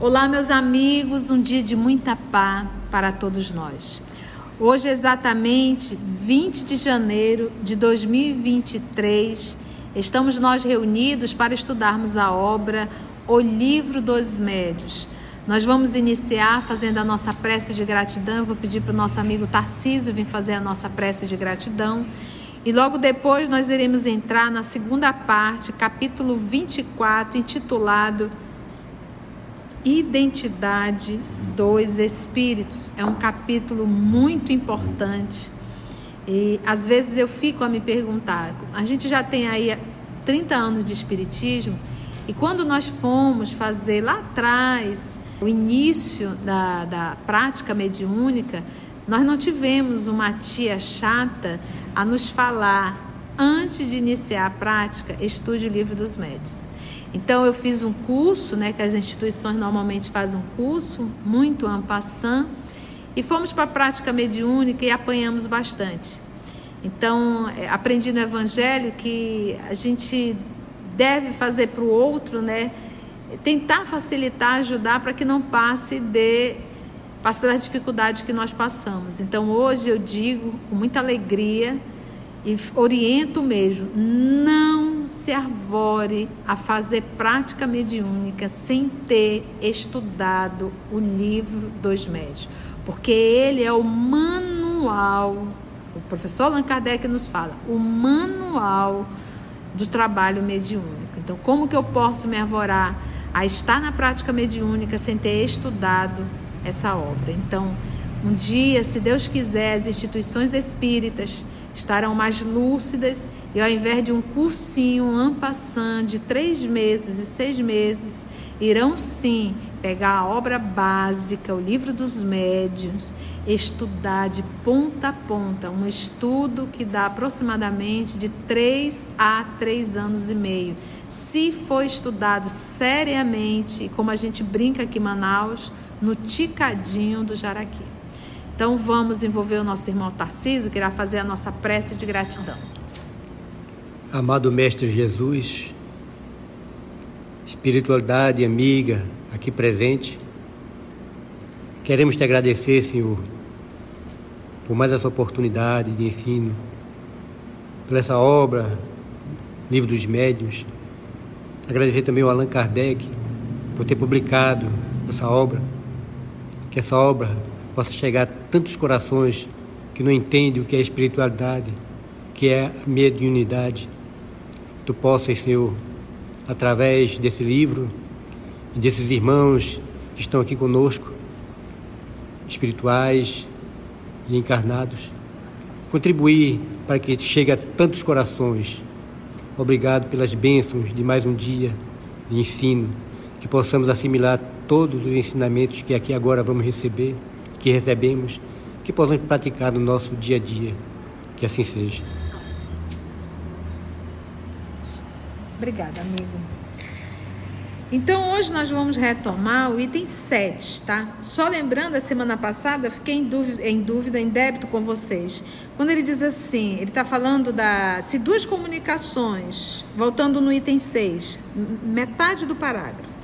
Olá, meus amigos, um dia de muita paz para todos nós. Hoje, exatamente 20 de janeiro de 2023, estamos nós reunidos para estudarmos a obra O Livro dos Médios. Nós vamos iniciar fazendo a nossa prece de gratidão. Vou pedir para o nosso amigo Tarcísio vir fazer a nossa prece de gratidão. E logo depois nós iremos entrar na segunda parte, capítulo 24, intitulado Identidade dos Espíritos. É um capítulo muito importante. E às vezes eu fico a me perguntar: a gente já tem aí 30 anos de Espiritismo, e quando nós fomos fazer lá atrás o início da, da prática mediúnica, nós não tivemos uma tia chata a nos falar, antes de iniciar a prática, estude o livro dos médios. Então eu fiz um curso, né, que as instituições normalmente fazem um curso, muito ampassant, e fomos para a prática mediúnica e apanhamos bastante. Então, é, aprendi no evangelho que a gente deve fazer para o outro, né, tentar facilitar, ajudar para que não passe de passe pelas dificuldades que nós passamos. Então, hoje eu digo com muita alegria e oriento mesmo, não se arvore a fazer prática mediúnica sem ter estudado o livro dos médios, porque ele é o manual, o professor Allan Kardec nos fala, o manual do trabalho mediúnico. Então, como que eu posso me arvorar a estar na prática mediúnica sem ter estudado essa obra? Então, um dia, se Deus quiser, as instituições espíritas estarão mais lúcidas e ao invés de um cursinho ampassant de três meses e seis meses, irão sim pegar a obra básica, o livro dos médiuns, estudar de ponta a ponta, um estudo que dá aproximadamente de três a três anos e meio. Se for estudado seriamente, como a gente brinca aqui em Manaus, no ticadinho do Jaraqui. Então vamos envolver o nosso irmão Tarcísio, que irá fazer a nossa prece de gratidão. Amado Mestre Jesus, espiritualidade amiga aqui presente, queremos te agradecer, Senhor, por mais essa oportunidade de ensino, por essa obra, Livro dos Médiuns. Agradecer também ao Allan Kardec por ter publicado essa obra, que essa obra possa chegar a tantos corações que não entendem o que é espiritualidade, que é a mediunidade. Tu possas, Senhor, através desse livro e desses irmãos que estão aqui conosco, espirituais e encarnados, contribuir para que chegue a tantos corações. Obrigado pelas bênçãos de mais um dia de ensino, que possamos assimilar todos os ensinamentos que aqui agora vamos receber que recebemos, que possamos praticar no nosso dia a dia. Que assim seja. Obrigada, amigo. Então hoje nós vamos retomar o item 7, tá? Só lembrando, a semana passada fiquei em dúvida, em dúvida, em débito com vocês. Quando ele diz assim, ele está falando da. Se duas comunicações, voltando no item 6, metade do parágrafo.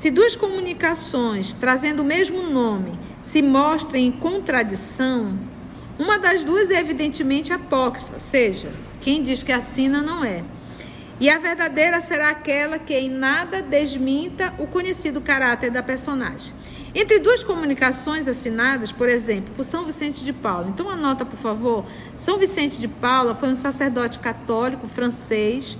Se duas comunicações trazendo o mesmo nome se mostrem em contradição, uma das duas é evidentemente apócrifa, ou seja, quem diz que assina não é. E a verdadeira será aquela que em nada desminta o conhecido caráter da personagem. Entre duas comunicações assinadas, por exemplo, por São Vicente de Paulo. Então anota, por favor. São Vicente de Paula foi um sacerdote católico francês.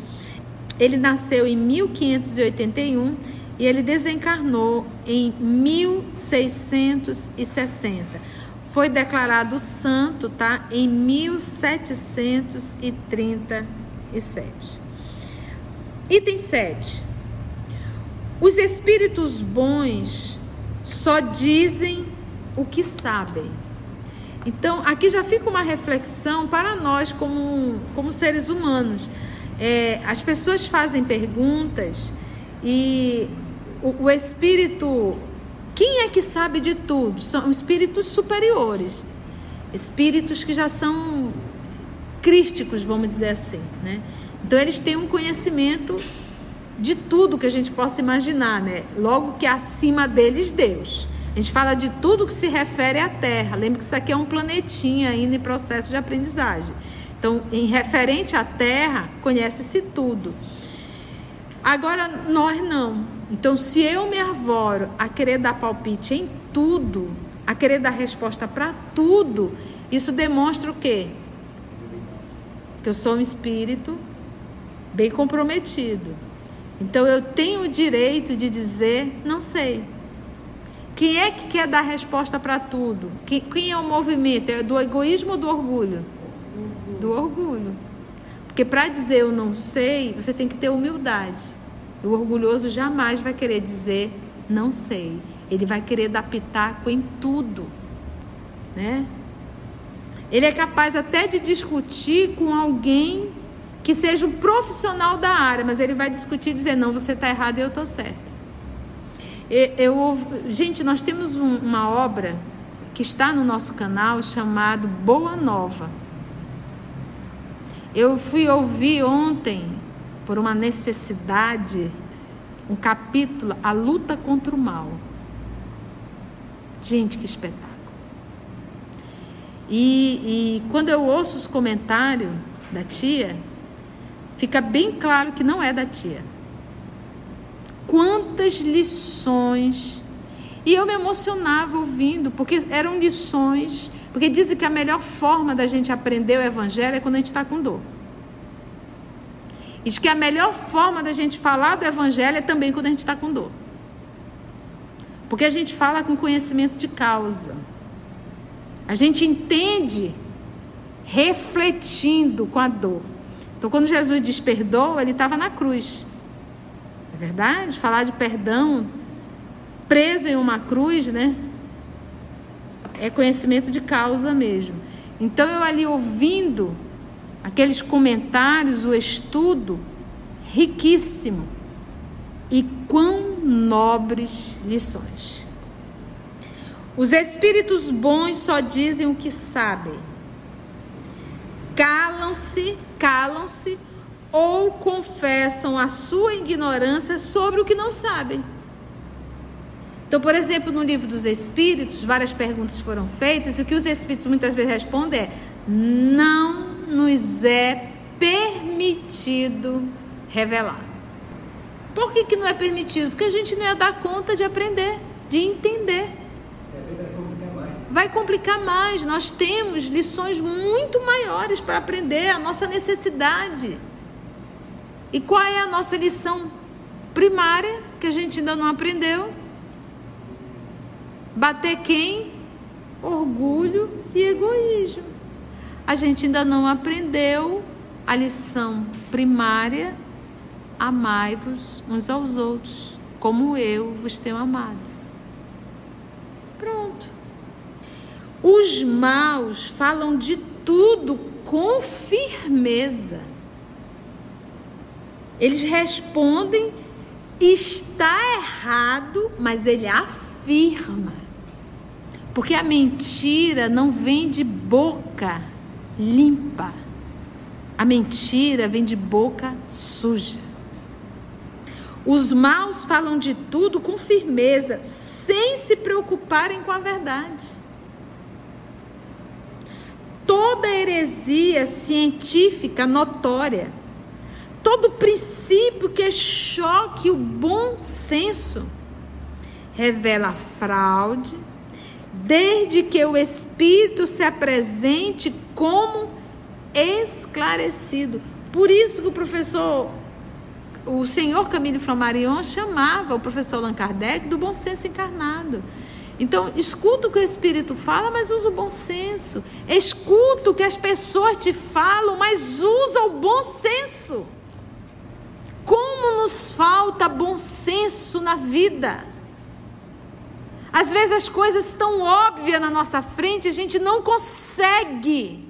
Ele nasceu em 1581 e ele desencarnou em 1660. Foi declarado santo, tá? Em 1737. Item 7. Os espíritos bons só dizem o que sabem. Então, aqui já fica uma reflexão para nós, como, como seres humanos. É, as pessoas fazem perguntas e o, o espírito. Quem é que sabe de tudo? São espíritos superiores. espíritos que já são crísticos, vamos dizer assim, né? Então eles têm um conhecimento de tudo que a gente possa imaginar, né? Logo que acima deles Deus. A gente fala de tudo que se refere à Terra. Lembra que isso aqui é um planetinha ainda em processo de aprendizagem. Então, em referente à Terra, conhece-se tudo. Agora, nós não. Então, se eu me arvoro a querer dar palpite em tudo, a querer dar resposta para tudo, isso demonstra o quê? Que eu sou um espírito bem comprometido. Então, eu tenho o direito de dizer, não sei. Quem é que quer dar resposta para tudo? Quem, quem, é o movimento? É do egoísmo ou do orgulho? Do orgulho. Porque para dizer eu não sei, você tem que ter humildade. O orgulhoso jamais vai querer dizer não sei. Ele vai querer dar pitaco em tudo. Né? Ele é capaz até de discutir com alguém que seja um profissional da área, mas ele vai discutir e dizer: não, você está errado e eu estou certo. Eu, gente, nós temos um, uma obra que está no nosso canal chamado Boa Nova. Eu fui ouvir ontem, por uma necessidade, um capítulo, A Luta contra o Mal. Gente, que espetáculo. E, e quando eu ouço os comentários da tia, fica bem claro que não é da tia quantas lições. E eu me emocionava ouvindo, porque eram lições. Porque dizem que a melhor forma da gente aprender o Evangelho é quando a gente está com dor. Diz que a melhor forma da gente falar do Evangelho é também quando a gente está com dor. Porque a gente fala com conhecimento de causa. A gente entende refletindo com a dor. Então, quando Jesus diz perdoa, ele estava na cruz verdade? Falar de perdão preso em uma cruz, né? É conhecimento de causa mesmo. Então eu ali ouvindo aqueles comentários, o estudo riquíssimo e quão nobres lições. Os espíritos bons só dizem o que sabem. Calam-se, calam-se ou confessam a sua ignorância sobre o que não sabem. Então, por exemplo, no livro dos Espíritos, várias perguntas foram feitas e o que os Espíritos muitas vezes respondem é: não nos é permitido revelar. Por que, que não é permitido? Porque a gente não ia dar conta de aprender, de entender. Vai complicar mais. Nós temos lições muito maiores para aprender, a nossa necessidade. E qual é a nossa lição primária que a gente ainda não aprendeu? Bater quem? Orgulho e egoísmo. A gente ainda não aprendeu a lição primária: amai-vos uns aos outros, como eu vos tenho amado. Pronto. Os maus falam de tudo com firmeza eles respondem, está errado, mas ele afirma. Porque a mentira não vem de boca limpa. A mentira vem de boca suja. Os maus falam de tudo com firmeza, sem se preocuparem com a verdade. Toda heresia científica notória todo princípio que choque o bom senso revela fraude, desde que o espírito se apresente como esclarecido. Por isso que o professor, o senhor Camille Flammarion chamava o professor Allan Kardec do bom senso encarnado. Então, escuta o que o Espírito fala, mas usa o bom senso. Escuta o que as pessoas te falam, mas usa o bom senso. Como nos falta bom senso na vida. Às vezes as coisas estão óbvias na nossa frente, a gente não consegue,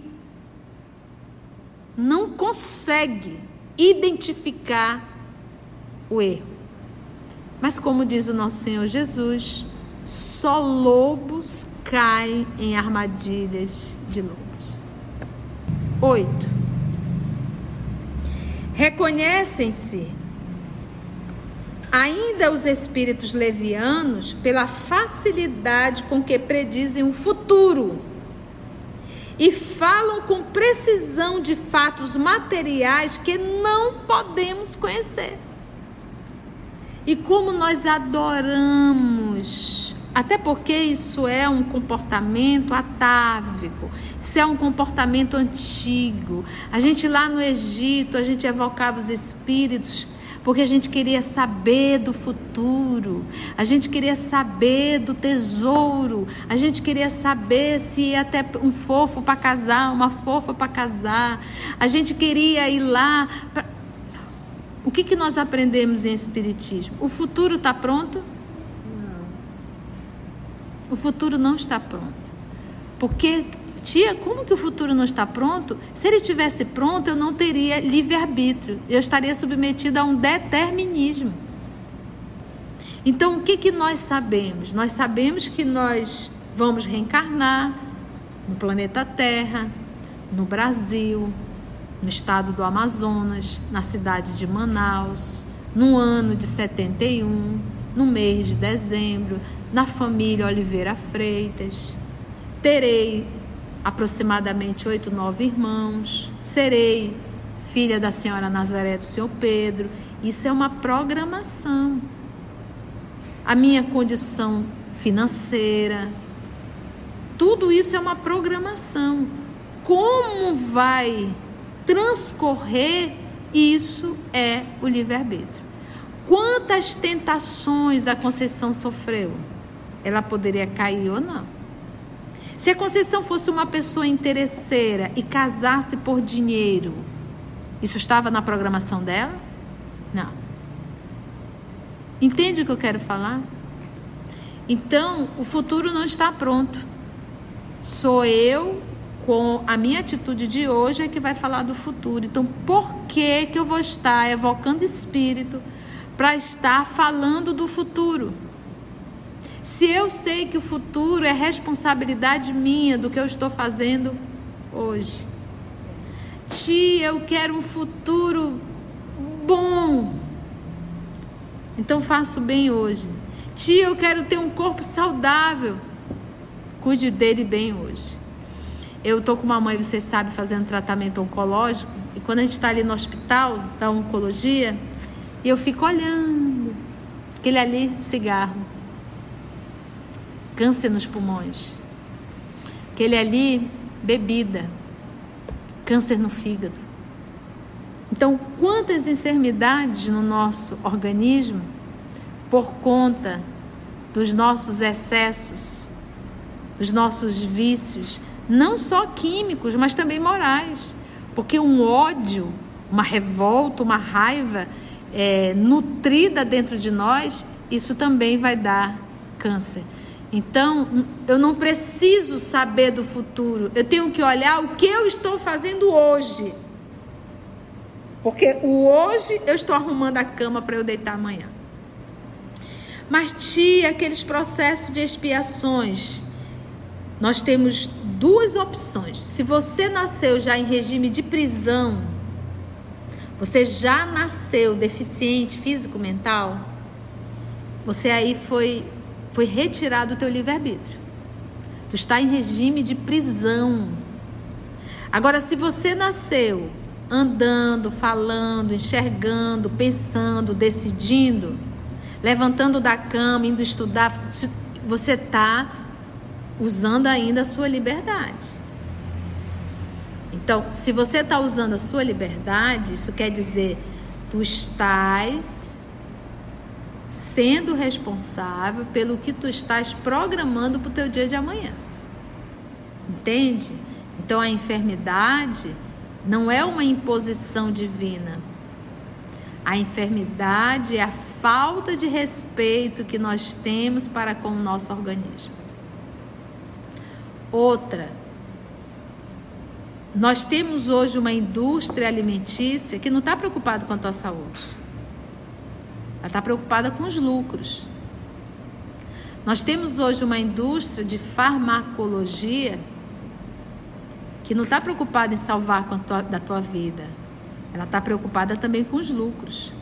não consegue identificar o erro. Mas como diz o nosso Senhor Jesus, só lobos caem em armadilhas de lobos. Oito. Reconhecem-se ainda os espíritos levianos pela facilidade com que predizem o futuro e falam com precisão de fatos materiais que não podemos conhecer. E como nós adoramos, até porque isso é um comportamento atávico, isso é um comportamento antigo. A gente lá no Egito, a gente evocava os espíritos porque a gente queria saber do futuro, a gente queria saber do tesouro, a gente queria saber se ia até um fofo para casar, uma fofa para casar, a gente queria ir lá. Pra... O que, que nós aprendemos em Espiritismo? O futuro está pronto? Não. O futuro não está pronto. Porque Tia, como que o futuro não está pronto? Se ele tivesse pronto, eu não teria livre-arbítrio. Eu estaria submetida a um determinismo. Então, o que, que nós sabemos? Nós sabemos que nós vamos reencarnar no planeta Terra, no Brasil, no estado do Amazonas, na cidade de Manaus, no ano de 71, no mês de dezembro, na família Oliveira Freitas. Terei aproximadamente oito, nove irmãos. Serei filha da senhora Nazaré do senhor Pedro. Isso é uma programação. A minha condição financeira, tudo isso é uma programação. Como vai transcorrer, isso é o livre-arbítrio. Quantas tentações a Conceição sofreu? Ela poderia cair ou não. Se a Conceição fosse uma pessoa interesseira e casasse por dinheiro, isso estava na programação dela? Não. Entende o que eu quero falar? Então, o futuro não está pronto. Sou eu, com a minha atitude de hoje, é que vai falar do futuro. Então, por que, que eu vou estar evocando espírito para estar falando do futuro? Se eu sei que o futuro é responsabilidade minha do que eu estou fazendo hoje. Tia, eu quero um futuro bom. Então faço bem hoje. Tia, eu quero ter um corpo saudável. Cuide dele bem hoje. Eu estou com uma mãe, você sabe, fazendo tratamento oncológico. E quando a gente está ali no hospital da oncologia, eu fico olhando aquele ali cigarro câncer nos pulmões. Aquele ali, bebida, câncer no fígado. Então, quantas enfermidades no nosso organismo por conta dos nossos excessos, dos nossos vícios, não só químicos, mas também morais. Porque um ódio, uma revolta, uma raiva é, nutrida dentro de nós, isso também vai dar câncer. Então, eu não preciso saber do futuro. Eu tenho que olhar o que eu estou fazendo hoje. Porque o hoje eu estou arrumando a cama para eu deitar amanhã. Mas, tia, aqueles processos de expiações, nós temos duas opções. Se você nasceu já em regime de prisão, você já nasceu deficiente físico-mental, você aí foi foi retirado o teu livre-arbítrio. Tu está em regime de prisão. Agora, se você nasceu andando, falando, enxergando, pensando, decidindo, levantando da cama, indo estudar, você está usando ainda a sua liberdade. Então, se você está usando a sua liberdade, isso quer dizer, tu estás sendo responsável pelo que tu estás programando para o teu dia de amanhã. Entende? Então a enfermidade não é uma imposição divina. A enfermidade é a falta de respeito que nós temos para com o nosso organismo. Outra, nós temos hoje uma indústria alimentícia que não está preocupada com a tua saúde. Ela está preocupada com os lucros. Nós temos hoje uma indústria de farmacologia que não está preocupada em salvar tua, da tua vida. Ela está preocupada também com os lucros.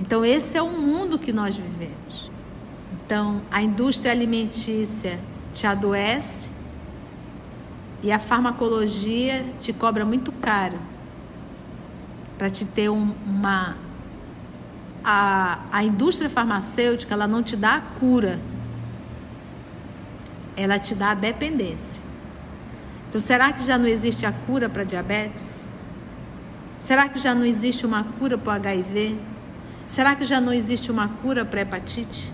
Então, esse é o mundo que nós vivemos. Então, a indústria alimentícia te adoece e a farmacologia te cobra muito caro para te ter um, uma. A, a indústria farmacêutica ela não te dá a cura, ela te dá a dependência. Então, será que já não existe a cura para diabetes? Será que já não existe uma cura para o HIV? Será que já não existe uma cura para hepatite?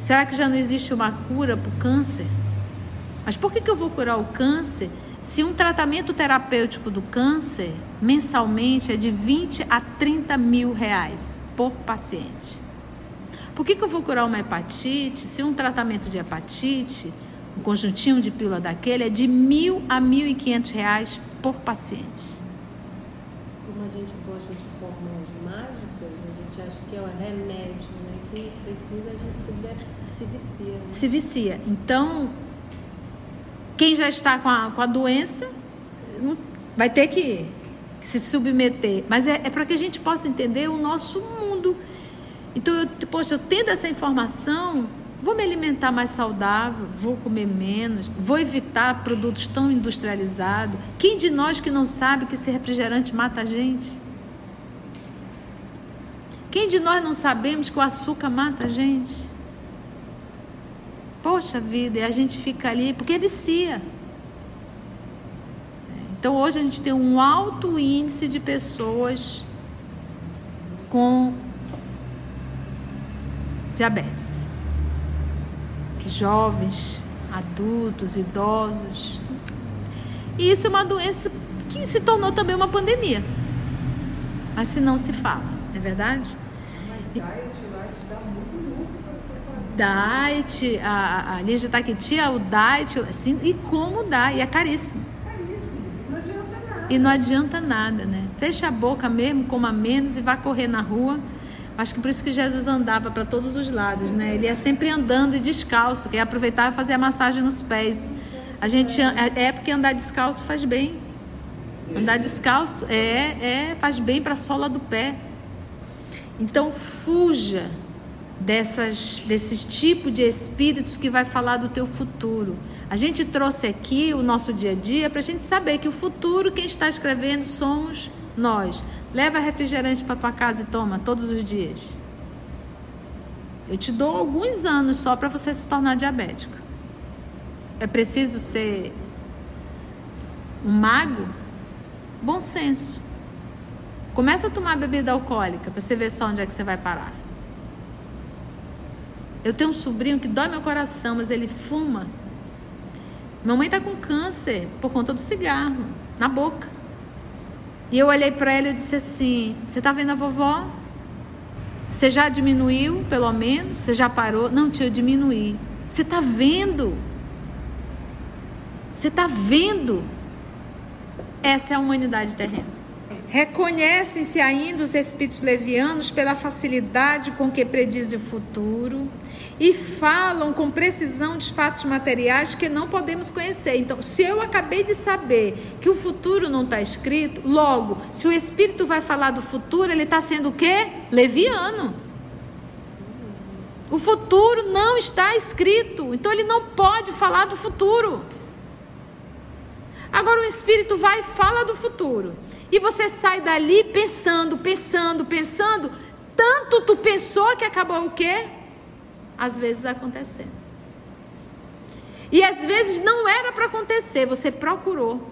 Será que já não existe uma cura para o câncer? Mas por que, que eu vou curar o câncer se um tratamento terapêutico do câncer mensalmente é de 20 a 30 mil reais por paciente? Por que, que eu vou curar uma hepatite se um tratamento de hepatite, um conjuntinho de pílula daquele, é de mil a mil e quinhentos reais por paciente? Como a gente gosta de fórmulas mágicas, a gente acha que é o remédio, né? Que precisa, a gente se, se vicia. Né? Se vicia. Então, quem já está com a, com a doença vai ter que se submeter. Mas é, é para que a gente possa entender o nosso mundo. Então, eu, poxa, eu tendo essa informação, vou me alimentar mais saudável, vou comer menos, vou evitar produtos tão industrializados. Quem de nós que não sabe que esse refrigerante mata a gente? Quem de nós não sabemos que o açúcar mata a gente? Poxa vida, e a gente fica ali porque vicia. Então hoje a gente tem um alto índice de pessoas com diabetes. Jovens, adultos, idosos. E isso é uma doença que se tornou também uma pandemia. Mas se não se fala, é verdade? Mas diet, a, a Lígia Taquiti, o diet, assim, e como dá, e é caríssimo. E não adianta nada, né? Fecha a boca mesmo, coma menos e vá correr na rua. Acho que por isso que Jesus andava para todos os lados, né? Ele ia sempre andando e descalço, que ia aproveitar e fazer a massagem nos pés. A gente é, é porque andar descalço faz bem. Andar descalço é, é faz bem para a sola do pé. Então fuja dessas, desses tipos de espíritos que vai falar do teu futuro. A gente trouxe aqui o nosso dia a dia para a gente saber que o futuro, quem está escrevendo, somos nós. Leva refrigerante para tua casa e toma todos os dias. Eu te dou alguns anos só para você se tornar diabético. É preciso ser um mago? Bom senso. Começa a tomar bebida alcoólica para você ver só onde é que você vai parar. Eu tenho um sobrinho que dói meu coração, mas ele fuma. Mamãe está com câncer por conta do cigarro na boca. E eu olhei para ela e disse assim: Você está vendo a vovó? Você já diminuiu, pelo menos? Você já parou? Não, tia, eu diminuí. Você está vendo? Você está vendo? Essa é a humanidade terrena. Reconhecem-se ainda os espíritos levianos pela facilidade com que predizem o futuro e falam com precisão de fatos materiais que não podemos conhecer. Então, se eu acabei de saber que o futuro não está escrito, logo, se o espírito vai falar do futuro, ele está sendo o quê? Leviano. O futuro não está escrito, então ele não pode falar do futuro. Agora o espírito vai e fala do futuro. E você sai dali pensando, pensando, pensando. Tanto tu pensou que acabou o quê? Às vezes acontecendo. E às vezes não era para acontecer, você procurou.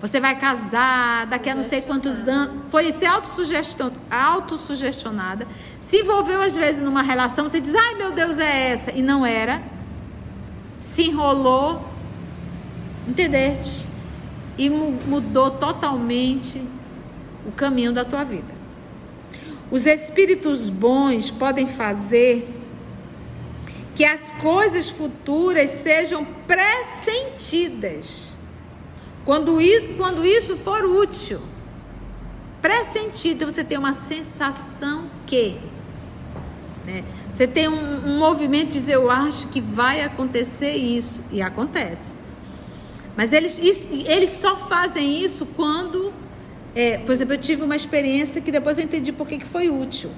Você vai casar daqui a não sei quantos anos. Foi ser autossugestionada. Se envolveu às vezes numa relação, você diz, ai meu Deus, é essa. E não era. Se enrolou. Entendeste? E mudou totalmente o caminho da tua vida. Os espíritos bons podem fazer que as coisas futuras sejam pressentidas. Quando, quando isso for útil. Pressentido, você tem uma sensação que Né? Você tem um, um movimento de dizer, eu acho que vai acontecer isso, e acontece. Mas eles, isso, eles só fazem isso quando. É, por exemplo, eu tive uma experiência que depois eu entendi por que, que foi útil.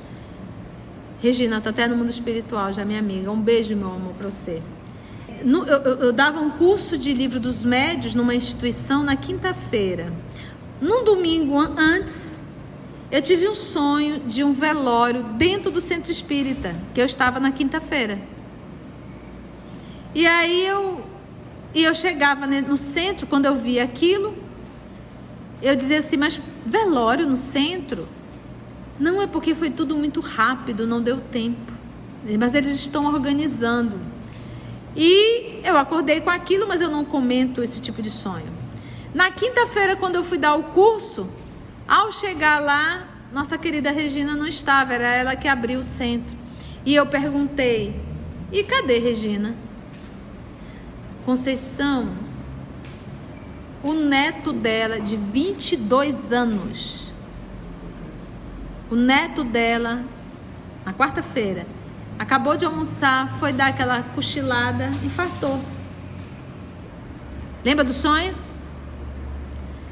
Regina, está até no mundo espiritual, já minha amiga. Um beijo, meu amor, para você. No, eu, eu, eu dava um curso de livro dos médios numa instituição na quinta-feira. Num domingo antes, eu tive um sonho de um velório dentro do centro espírita, que eu estava na quinta-feira. E aí eu e eu chegava no centro, quando eu via aquilo, eu dizia assim, mas velório no centro? Não é porque foi tudo muito rápido, não deu tempo. Mas eles estão organizando. E eu acordei com aquilo, mas eu não comento esse tipo de sonho. Na quinta-feira, quando eu fui dar o curso, ao chegar lá, nossa querida Regina não estava, era ela que abriu o centro. E eu perguntei: e cadê Regina? Conceição, o neto dela, de 22 anos, o neto dela, na quarta-feira, acabou de almoçar, foi dar aquela cochilada, infartou. Lembra do sonho?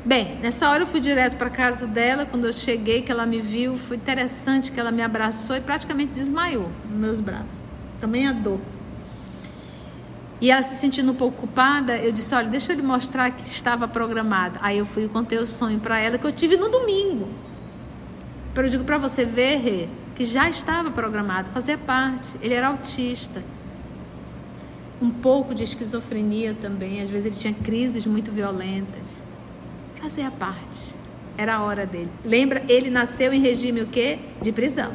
Bem, nessa hora eu fui direto para casa dela. Quando eu cheguei, que ela me viu, foi interessante que ela me abraçou e praticamente desmaiou nos meus braços. Também a dor. E ela se sentindo um pouco culpada, eu disse: Olha, deixa eu lhe mostrar que estava programado. Aí eu fui e contei o sonho para ela que eu tive no domingo. Pero eu digo para você ver, Rê, que já estava programado, fazia parte. Ele era autista. Um pouco de esquizofrenia também. Às vezes ele tinha crises muito violentas fazer a parte. Era a hora dele. Lembra, ele nasceu em regime o quê? De prisão.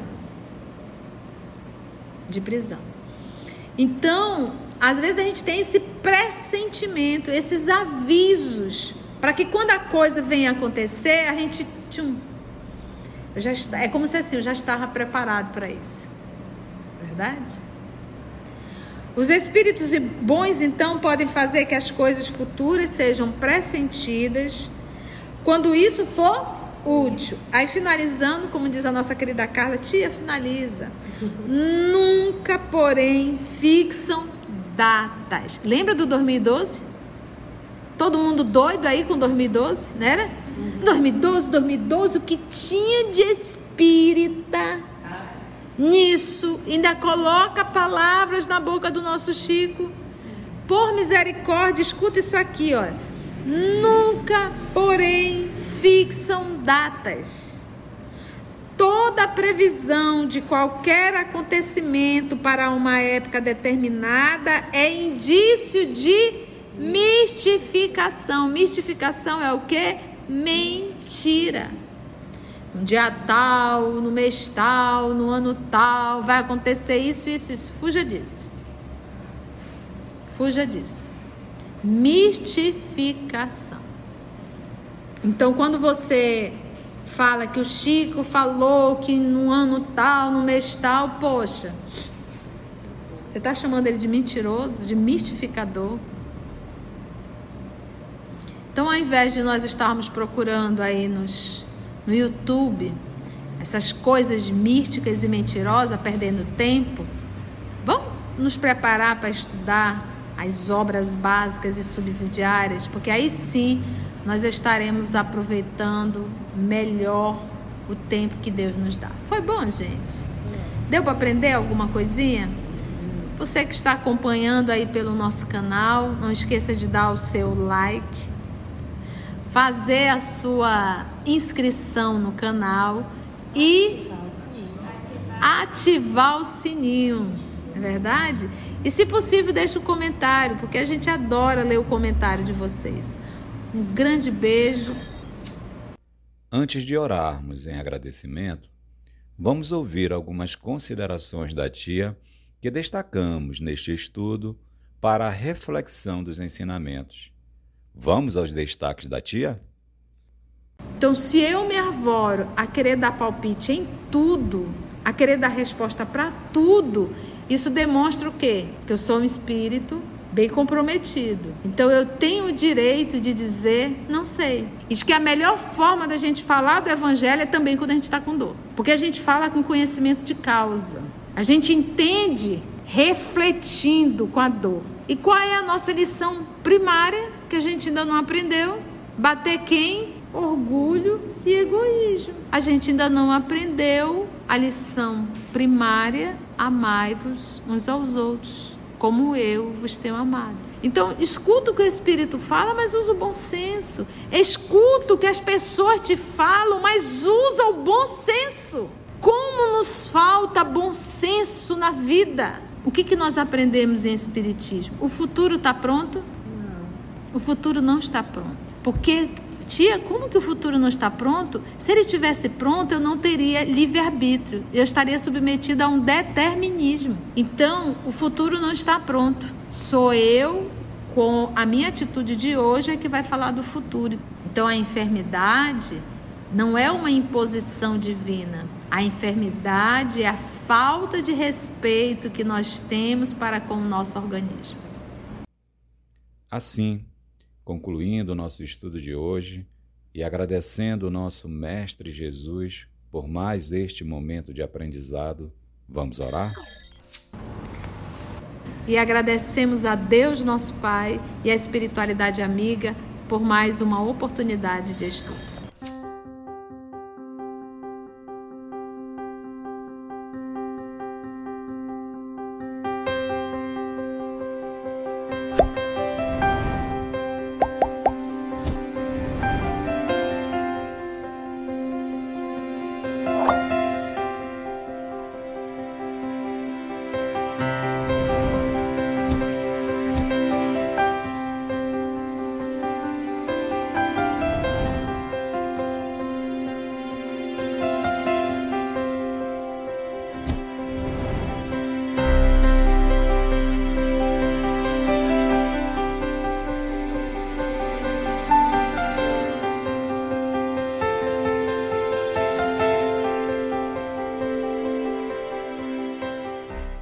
De prisão. Então, às vezes a gente tem esse pressentimento, esses avisos, para que quando a coisa venha acontecer, a gente tchum, já está, é como se assim, eu já estava preparado para isso. Verdade? Os espíritos bons então podem fazer que as coisas futuras sejam pressentidas quando isso for útil. Aí finalizando, como diz a nossa querida Carla, tia, finaliza. Nunca, porém, fixam datas. Lembra do 2012? Todo mundo doido aí com 2012, não era? 2012, 2012, o que tinha de espírita nisso, ainda coloca palavras na boca do nosso Chico. Por misericórdia, escuta isso aqui, olha. Nunca, porém, fixam datas. Toda previsão de qualquer acontecimento para uma época determinada é indício de mistificação. Mistificação é o que? Mentira. No dia tal, no mês tal, no ano tal, vai acontecer isso, isso, isso. Fuja disso. Fuja disso mistificação. Então, quando você fala que o Chico falou que no ano tal, no mês tal, poxa, você está chamando ele de mentiroso, de mistificador. Então, ao invés de nós estarmos procurando aí nos, no YouTube essas coisas místicas e mentirosas, perdendo tempo, vamos nos preparar para estudar as obras básicas e subsidiárias, porque aí sim nós estaremos aproveitando melhor o tempo que Deus nos dá. Foi bom, gente? Deu para aprender alguma coisinha? Você que está acompanhando aí pelo nosso canal, não esqueça de dar o seu like, fazer a sua inscrição no canal e ativar o sininho, é verdade? E se possível, deixe um comentário, porque a gente adora ler o comentário de vocês. Um grande beijo. Antes de orarmos em agradecimento, vamos ouvir algumas considerações da tia que destacamos neste estudo para a reflexão dos ensinamentos. Vamos aos destaques da tia? Então, se eu me arvoro a querer dar palpite em tudo, a querer dar resposta para tudo, isso demonstra o quê? Que eu sou um espírito bem comprometido. Então eu tenho o direito de dizer não sei. Diz que a melhor forma da gente falar do evangelho é também quando a gente está com dor. Porque a gente fala com conhecimento de causa. A gente entende refletindo com a dor. E qual é a nossa lição primária que a gente ainda não aprendeu? Bater quem? Orgulho e egoísmo. A gente ainda não aprendeu a lição primária: amai-vos uns aos outros, como eu vos tenho amado. Então, escuta o que o Espírito fala, mas usa o bom senso. Escuta o que as pessoas te falam, mas usa o bom senso. Como nos falta bom senso na vida? O que, que nós aprendemos em Espiritismo? O futuro está pronto? Não. O futuro não está pronto. Porque, tia, como que o futuro não está pronto? Se ele tivesse pronto, eu não teria livre-arbítrio. Eu estaria submetida a um determinismo. Então, o futuro não está pronto. Sou eu, com a minha atitude de hoje, é que vai falar do futuro. Então, a enfermidade não é uma imposição divina. A enfermidade é a falta de respeito que nós temos para com o nosso organismo. Assim, concluindo o nosso estudo de hoje e agradecendo o nosso Mestre Jesus por mais este momento de aprendizado, vamos orar? E agradecemos a Deus, nosso Pai, e a espiritualidade amiga por mais uma oportunidade de estudo.